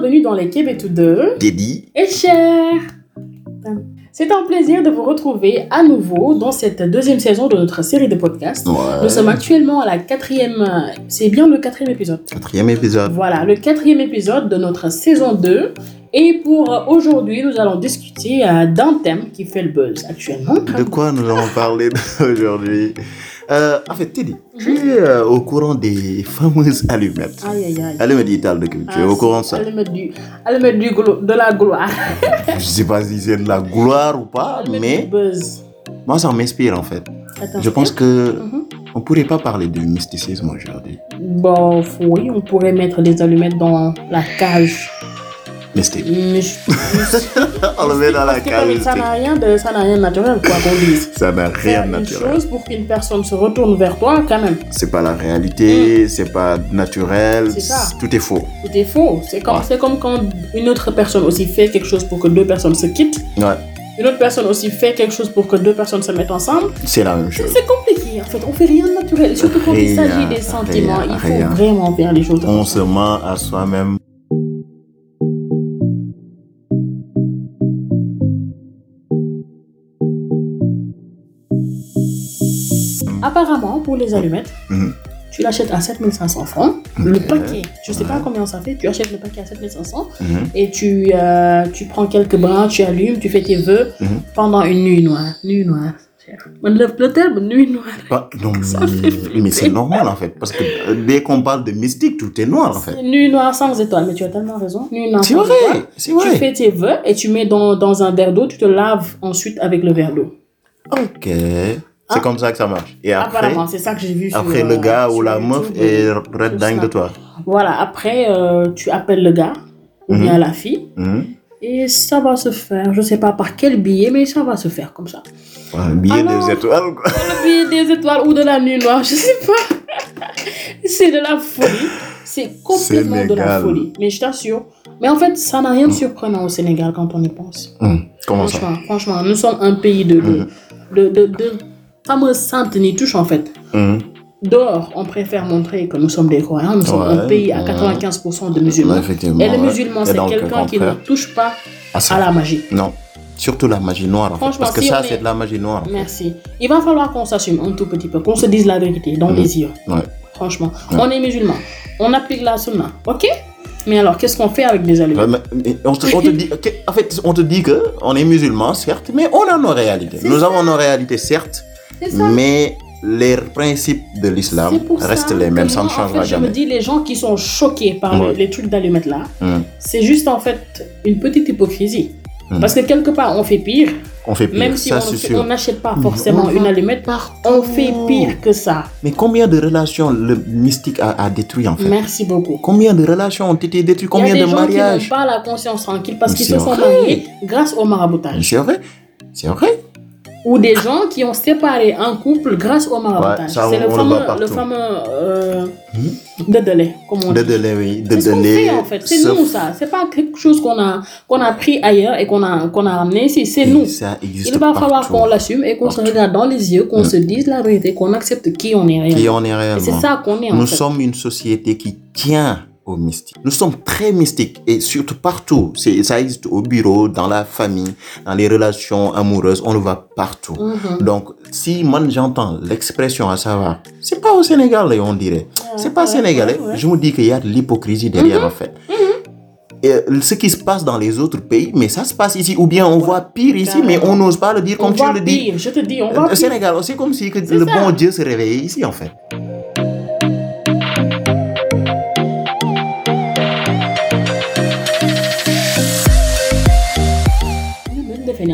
bienvenue dans l'équipe et de Dédi. et Cher. C'est un plaisir de vous retrouver à nouveau dans cette deuxième saison de notre série de podcasts. Ouais. Nous sommes actuellement à la quatrième, c'est bien le quatrième épisode. Quatrième épisode. Voilà, le quatrième épisode de notre saison 2. Et pour aujourd'hui, nous allons discuter euh, d'un thème qui fait le buzz actuellement. De quoi nous allons parler aujourd'hui? Euh, En fait, Teddy, tu es euh, au courant des fameuses allumettes. Aïe, aïe, aïe. Allumettes digitales de culture. Tu es au courant de ça? Allez mettre du, allez mettre du glo- de la gloire. Je sais pas si c'est de la gloire ou pas, mais buzz. moi, ça m'inspire en fait. Attends, Je pense que Mhm. on pourrait pas parler de mysticisme aujourd'hui. Bon, oui, on pourrait mettre des allumettes dans la cage. Mais je- On le met dans la cage. ça n'a rien de, ça n'a rien de naturel, quoi qu'on dise. Ça n'a rien de une naturel. chose pour qu'une personne se retourne vers toi, quand même, C'est pas la réalité, c'est pas naturel, Mm. C'est ça. tout est faux. tout est faux. C'est comme, Ouais. c'est comme quand une autre personne aussi fait quelque chose pour que deux personnes se quittent. Ouais, Une autre personne aussi fait quelque chose pour que deux personnes se mettent ensemble. c'est la même chose. C'est compliqué, en fait. On fait rien de naturel. Surtout quand il s'agit des sentiments, rien, il faut rien. vraiment faire les choses On se ment à soi-même. Pour les allumettes, Mhm. tu l'achètes à 7500 francs. Le paquet, je sais pas combien ça fait, tu achètes le paquet à 7500 Mhm. et tu, euh, tu prends quelques brins, tu allumes, tu fais tes vœux Mhm. pendant une nuit noire. Nuit noire. Le, terme nuit noire. Non, mais, c'est normal en fait, parce que euh, dès qu'on parle de mystique, tout est noir en fait. Nuit noire sans étoiles, mais tu as tellement raison. Nuit noire sans vrai, étoiles. c'est Tu fais tes vœux et tu mets dans, dans un verre d'eau, tu te laves ensuite avec le verre d'eau. Ok, c'est Ah. comme ça que ça marche. Et après, Apparemment, c'est ça que j'ai vu sur, après le euh, gars ou sur la meuf est red sur dingue de toi. Voilà, après, euh, tu appelles le gars ou Mhm. bien la fille Mhm. et ça va se faire. Je sais pas par quel billet, mais ça va se faire comme ça. Un billet Alors- des étoiles quoi. Le billet des étoiles ou de la nuit noire, je sais pas. c'est de la folie. C'est complètement de la folie. Mais je t'assure. Mais en fait, ça n'a rien de surprenant au Sénégal quand on y pense. Comment ça Franchement, franchement, nous sommes un pays de, de, Mhm. de, de, de fameuses saintes nitouches en fait. Hum. Dehors, on préfère montrer que nous sommes des croyants. Nous sommes un pays à ouais. 95% de musulmans. Et le musulman, c'est quelqu'un qui ne touche pas à la magie. Non, surtout la magie noire en fait. Parce que si ça, est- c'est de la magie noire. Merci. Il va falloir qu'on s'assume un tout petit peu, qu'on se dise la vérité dans Mhm. les yeux. Ouais. Franchement, Ouais. on est musulman, on applique la sunna, ok? Mais alors, qu'est-ce qu'on fait avec des allumettes Ouais, on, te, on te dit, en fait, on te dit que on est musulman, certes, mais on a nos réalités. Nous ça. avons nos réalités, certes. Mais les principes de l'islam restent les mêmes, ça ne changera en fait, jamais. Je me dis, les gens qui sont choqués par Ouais. les trucs d'allumettes là, Hum, c'est juste en fait une petite hypocrisie. Mhm. Parce que quelque part, on fait pire, On fait pire, même si ça on c'est fait- sûr. on n'achète pas forcément une allumette, partout. on fait pire que ça. Mais combien de relations le mystique a, a détruit en fait? Merci beaucoup. Combien de relations ont été détruites? Il y Combien a des de gens qui n'ont mariages? pas la conscience tranquille parce qu'ils se sont mariés grâce au maraboutage. C'est vrai, c'est vrai. Ou des gens qui ont séparé un couple grâce au. Ouais, ça, c'est le fameux, le fameux euh, Hmm? de délai, comme on De dit. délai, oui, C'est ce qu'on délai. fait en fait. C'est nous ça. C'est pas quelque chose qu'on a, qu'on a pris ailleurs et qu'on a, qu'on a ramené ici. C'est nous. Ça existe Il va falloir qu'on l'assume et qu'on se regarde dans les yeux, qu'on Mm. se dise la vérité, qu'on accepte qui on est réellement. Qui on est réellement. c'est ça qu'on est en Nous fait. sommes une société qui tient au mystique. Nous sommes très mystiques et surtout partout. C'est, ça existe au bureau, dans la famille, dans les relations amoureuses, on le voit partout. Mhm. Donc, si moi j'entends l'expression à savoir, c'est pas au Sénégal, on dirait. C'est pas ouais, sénégalais. ouais, ouais. Je me dis qu'il y a de l'hypocrisie derrière, en fait. Et euh, ce qui se passe dans les autres pays, mais ça se passe ici. Ou bien on voit pire ici, mais on n'ose pas le dire On comme tu voit le dis. pire, je te dis, on Euh, Au pire. Sénégal, c'est comme si que le ça. bon Dieu se réveillait ici, en fait.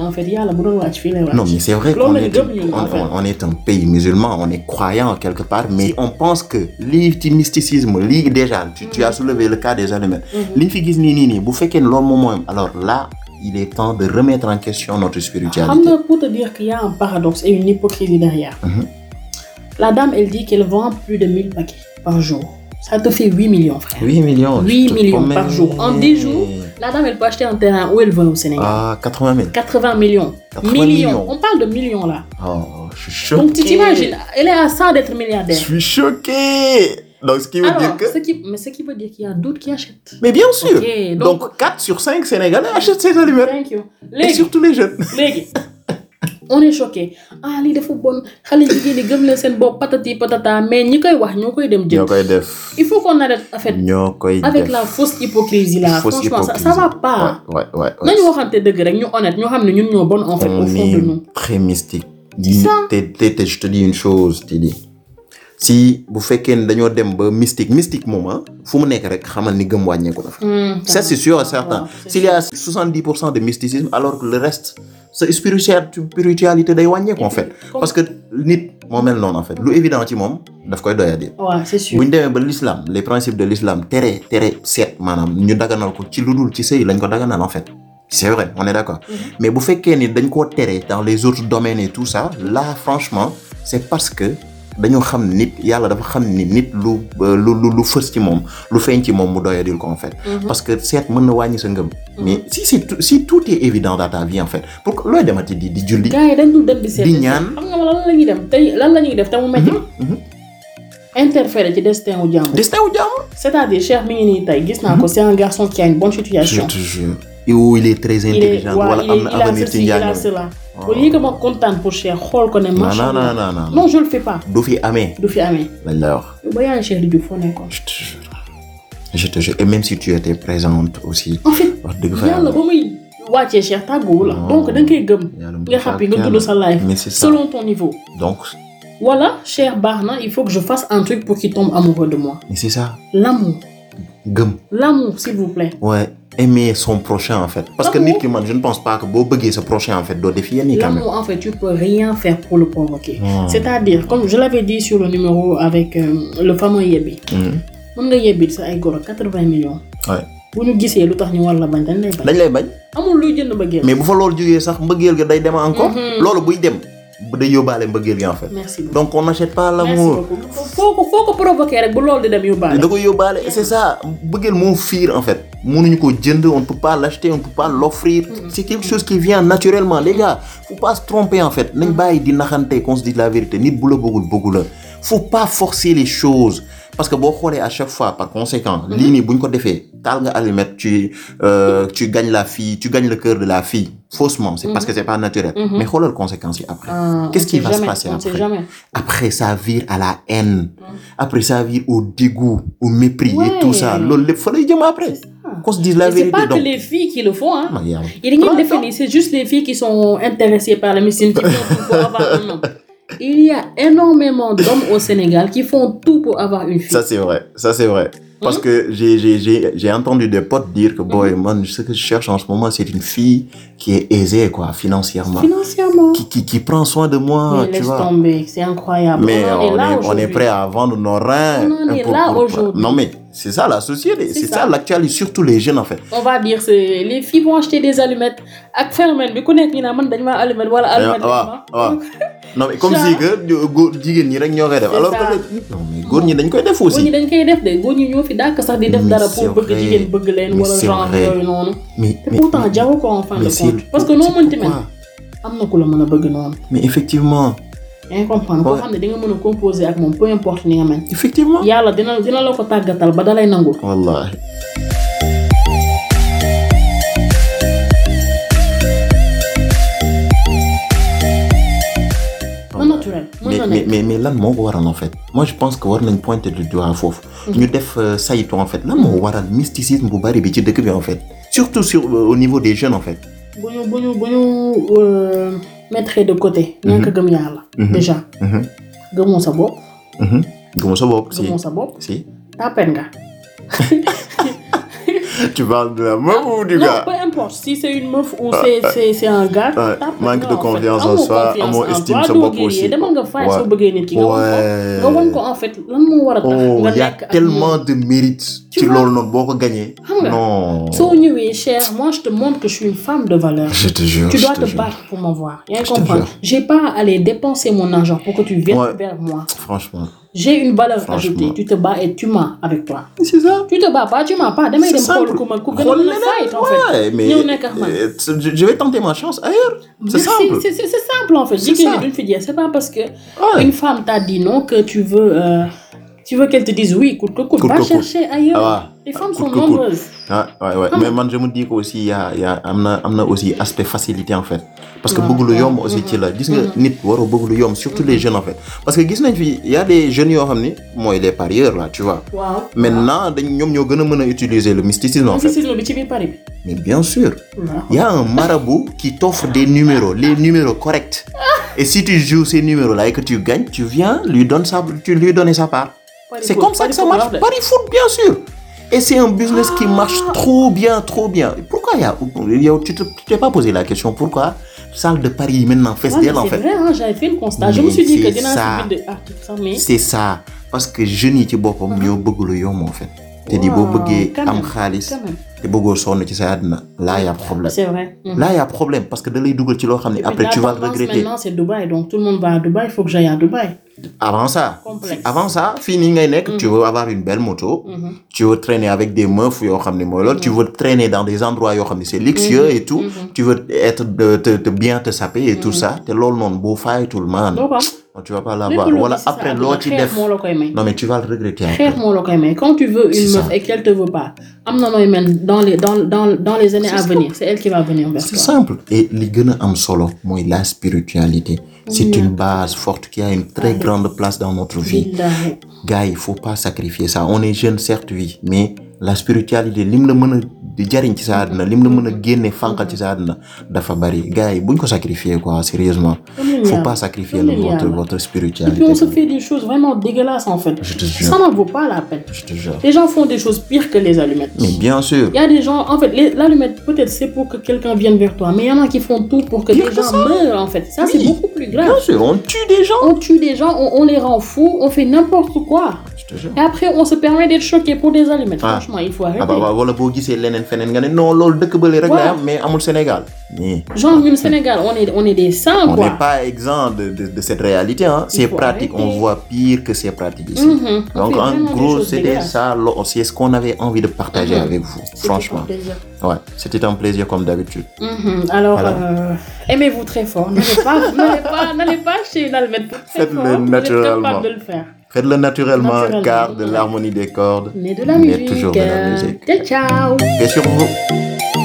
En fait. Non, mais c'est vrai qu'on est, on, on est un pays musulman, on est croyant quelque part, mais on pense que mysticisme, déjà, tu, tu as soulevé le cas des allumettes. Lii fi gis nii nii nii bu fekkee ne loolu moom mooy am, alors là, il est temps de remettre en question notre spiritualité. pour te dire qu'il y a un paradoxe et une hypocrisie derrière. Mhm. La dame, elle dit qu'elle vend plus de 1000 paquets par jour. Ça te fait 8 millions, frère. 8 millions. 8 je te millions par jour. En 10 jours, la dame, elle peut acheter un terrain où elle veut au Sénégal. Ah, 80 000. 80 millions. 80 millions. millions. On parle de millions là. Oh, je suis choqué. Donc tu t'imagines, elle est à ça d'être Je milliardaire. suis choqué. Donc, ce qui veut Alors, dire que. ce qui, mais ce qui veut dire qu'il y a d'autres qui achètent. Mais bien sûr. Donc- donc, 4 sur 5 Sénégalais achètent ces allumettes. Thank you. Et surtout les jeunes. on est choqué ah lii dafa bon xale jigéen ñi gëm leen seen bopp patati patata mais ñi koy wax ñoo koy dem ñoo jënd. koy def. il faut qu'on arrête en fait ñoo koy avec def. la fausse hypocrisie là franchement ça, ça va pas. Ouais. ouais. nañu waxante dëgg rek ñu honnête ñu xam ne ñun ñoo bon en fait au on fond de nous. est très mystique. ça. te te te je te dis une chose Tidi si bu fekkee ne dañoo dem ba mystique mystique moom ah fu mu nekk rek xamal ni gëm wàññeeku na fa. Hmm, Ça, c'est sûr et certain. S'il y a 70% de mysticisme, alors que le reste, sa spiritualité, day wàññeeku en fait. Parce que nit moo mel noonu en fait lu évident ci moom daf koy doyadi. Ouais, c'est sûr. bu ñu demee ba l'islam les principes de l'islam tere tere seet maanaam ñu daganal ko ci lu dul ci sëy lañ ko daganal en fait. C'est vrai, on est d'accord. Mais bu fekkee ni dañ koo tere dans les autres domaines et tout ça, là franchement, c'est parce que dañoo xam nit yàlla dafa xam ni nit lu lu lu lu fës ci moom lu feeñ ci moom mu doyadil ko en fait. parce que seet mën na wàññi sa ngëm. mais si si si tout est évident dans ta vie en fait pour que looy demati di di julli? gars yi dañ dul dem di seet. Di ñaan. xam nga lan la ñuy dem tey lan la ñuy def? Te mu métti. interférer ci destin wu jàmbur. destin wu jàmm. c'est-à-dire Cheikh mi ngi nii tey gis naa ko c'est un garçon qui a une bonne situation. je te jure. ou il est très intelligent wala am na avenir ci njàng. Au lieu que ma kontaan pour Cheikh xool ko ne non macha non allah. non non non non je le fais pas du fi amee du fi amee. lañ lay wax. ba yaa ngi Cheikh di Diouf foo nekkoon. je te jure je te jure et même si tu étais présente aussi. en fait wax dëgg fa yàlla ba muy wàccee Cheikh tàgguwu la donc da nga koy gëm. Nga xam nga dund sa life. mais c'est ça selon ton niveau. donc? Voilà Cheikh baax na il faut que je fasse un truc pour qu'il tombe amoureux de moi. mais c'est ça l'amour gëm. l'amour s'il vous plaît. ouais aimer son prochain en fait. parce que nit ki man je ne pense pas que boo bëggee sa prochain en fait doo def yenn yi quand même. L'amour, en fait, tu peux rien faire pour le provoquer. Hmm. C'est-à-dire, comme je l'avais dit sur le numéro avec euh, le fameux Yebbi, Mhm. mën nga yebbi sa ay goro 80 millions. Ouais. bu ñu gisee lu tax ñu war la bañ dañ lay bañ. dañ lay bañ. amul luy jënd ba génn. mais bu fa loolu jógee sax mbëggeel ga day dem encore. Mhm. loolu buy dem day yóbbaale mbëggeel gi en fait. merci beaucoup. donc on n'achète pas l'amour. foo ko foo ko provoquer rek bu loolu di dem yóbbaale. da koy yóbbaale c'est ça. Bëggeel moo fiir en fait. Mënuñu ko jënd on ne peut pas l'acheter on ne peut pas l'offrir. C'est quelque chose qui vient naturellement. Les gars faut pas se tromper en fait. Nañ bàyyi di naxante qu'on se dise la vérité. Nit bu la bëggul bëggu la. Faut pas forcer les choses. Parce que boo xoolee à chaque fois par conséquent lii nii bu ñu ko defee taal nga allumette tu euh, tu gagnes la fille tu gagnes le cœur de la fille. Faussement c'est parce que c'est pas naturel. Mais xoolal conséquences yi après. Ah, qu'est-ce qui va se passer après? après ça vire à la haine. Après ça vire au dégoût au mépris Ouais. et tout ça. Loolu lépp fa lay jëm après. Qu'on se dise la Et c'est vérité pas que les filles qui le font, hein. Il y a filles, c'est juste les filles qui sont intéressées par la médecine qui font tout pour avoir un homme. Il y a énormément d'hommes au Sénégal qui font tout pour avoir une fille. ça c'est vrai. Ça c'est vrai parce que j'ai entendu des potes dire que boy man ce que je cherche en ce moment c'est une fille qui est aisée quoi financièrement. Financièrement. qui qui qui prend soin de moi Mais tu laisse vois. tomber, c'est incroyable. mais on on est là on est prêt à vendre nos reins On en est pour- là aujourd'hui. non mais c'est ça la société. C'est ça. ça l'actualité surtout les jeunes en fait. On va dire c'est les filles vont acheter des allumettes. Ak phénomène bi ku nekk ñu naan man dañ non mais comme si que góor jigéen ñi rek ñoo koy def alors que góor ñi dañ koy def góor ñi aussi dañ koy def de góor ñi ñoo fi dàkk sax di def dara pour bëgg jigéen bëgg leen wala genre yooyu noonu. mais te pourtant jaru ko en fin de compte parce que noo mënti mel am na ku la mën a bëgg noonu. mais effectivement. Yaa ngi comprendre koo xam ne di nga mën a composer ak moom peu importe ni nga mel. effectivement? Yàlla dina dina la ko tàggatal ba dalay nangul. wallahi mais mais mais lan moo ko waral en fait? Moi je pense que war nañ pointer du doigt foofu ñu def euh, saytu en fait lan moo waral mysticisme bu bari bi ci dëkk bi en fait? Surtout sur euh, au niveau des jeunes en fait bu ñu bu ñu bu ñu euh, mettre de côté. ñàkk a gëm yàlla. Mhm. déjà Mhm, gëmoo sa bopp. mhm. gëmoo sa bopp si gëmoo sa bopp si tàppet nga. tu parles de la meuf ou du non gars? peu importe si c'est une meuf ou c'est c'est c'est un gars. Tàppet manque de confiance en soi, amoo estime sa bopp aussi. demal nga faay Ouais. soo bëggee nit ki nga won ko. Ouais. nga won ko en fait lan moo war a tax. oh nga y a tellement de mérite Tu ci vois? loolu noonu boo ko gagné non soo ñëwee cher moi je te montre que je suis une femme de valeur. je te jure Tu dois te battre pour m'avoir. Yaa ngi comprendre? J'ai pas à aller dépenser mon argent pour que tu viennes vers moi. franchement J'ai une valeur ajoutée. Tu te bats et tu m'as avec toi. c'est ça Tu te bats pas, tu m'as pas. Damay dem xool ku ma ku gën a mën a leneen, fight en fait. ñëw nekk ak man. euh, je vais tenter ma chance ailleurs c'est simple c'est simple en fait. C'est Jigéen ça. ñi duñ fi jeex. C'est pas parce que une femme t'a dit non que tu veux euh, Tu veux qu'elles te disent oui, coûte que coûte. Va chercher ailleurs. Ah Les femmes sont nombreuses. Ah mais man je me dis que aussi y a y a am na am na aussi aspect facilité en fait. Parce que bëgg lu yomb aussi ci la. Gis nga nit waroo bëgg lu yomb surtout les jeunes en fait. Parce que gis nañ fi y a des jeunes yoo xam ni mooy les parieurs là tu vois. Waaw. maintenant dañ ñoom ñoo gën a mën a utiliser le mysticisme en fait. Mysticisme bi ci biir Paris bi. mais bien sûr. Il y a un marabout qui t'offre des numéros les numéros corrects. Et si tu joues ces numéros là et que tu gagnes tu viens lui donner sa tu lui donner sa part. C'est comme ça que ça marche. Paris foot bien sûr et c'est un business qui marche trop bien trop bien pourquoi il y a tu tu t'es pas posé la question pourquoi salle de Paris maintenant fees Ouais, en c'est fait? vrai, hein, j'avais fait le constat. Je me suis dit que c'est ça. article sax mais. c'est ça parce que jeunes yi ci boppam ñoo bëgg lu yomb en fait te di bëggee quand am même. te bëggoo sonn ci sa àddina là y a problème C'est vrai. Mhm. là y a problème parce que da lay dugal ci loo xam ne Et puis après tu vas le regretter Maintenant, c'est Dubaï, donc tout le monde va à Dubaï, il faut que j'aille à Dubaï. Avant ça avant ça fii nii ngay nekk tu veux avoir une belle moto Mhm. tu veux traîner avec des meufs yoo xam ne mooy loolu tu veux traîner dans des endroits yoo xam ne c'est luxueux et tout tu veux être de te, te bien te saper et tout ça te loolu noonu boo fayatul man doo ko am. non, tu vas pas l'avoir. wala après loo ci def non mais tu vas le regretter après. xeex moo la koy may. Quand tu veux une C'est meuf et qu'elle te veut pas am na nooy mel dans les dans dans dans les années à venir. C'est elle qui va venir vers C'est toi. simple. Et li gën a am solo mooy la spiritualité. C'est une base forte qui a une très grande place dans notre vie. Gars, il faut pas sacrifier ça. On est jeune, certes, oui, mais la spiritualité a di jariñ ci sa àdduna lim la mën a génne fànqal ci sa àdduna dafa bari gars yi buñ ko sacrifier quoi sérieusement. Faut pas sacrifier le- votre votre Et spiritualité. puis on se fait des choses vraiment dégueulasses en fait. Je te jure. Ça n'en vaut pas la peine. Je te jure. Les gens font des choses pires que les allumettes. Mais bien sûr. Il y a des gens, en fait, les- l'allumette, peut-être c'est pour que quelqu'un vienne vers toi, mais il y en a qui font tout pour que que gens meurent en fait. Ça c'est beaucoup plus grave. Bien sûr, on tue des gens. On tue des gens, on, on les rend fous, on fait n'importe quoi. Je te jure. Et après on se permet d'être choqué pour des allumettes. Ah. Franchement, il faut arrêter. Ah bah wala boo gisee leneen feneen nga ne non loolu dëkk bële rek la am mais amul Sénégal. Mais Genre, au Sénégal, on est, on est des saints, on quoi. n'est pas exempt de, de, de cette réalité. Hein. C'est faut pratique, on voit pire que c'est pratique ici. On Donc en gros, c'était ça, lo- c'est ce qu'on avait envie de partager Mhm. avec vous, C'était franchement. un plaisir. Ouais, c'était un plaisir comme d'habitude. Alors, Voilà. euh, aimez-vous très fort. N'allez pas, n'allez pas, n'allez pas chez une allumette très Faites-le fort. Vous êtes naturellement. capable de le faire. Faites-le naturellement, Naturellement. car de l'harmonie des cordes, Mais de la mais musique. toujours de la musique. Ciao, ciao. Et sur vous.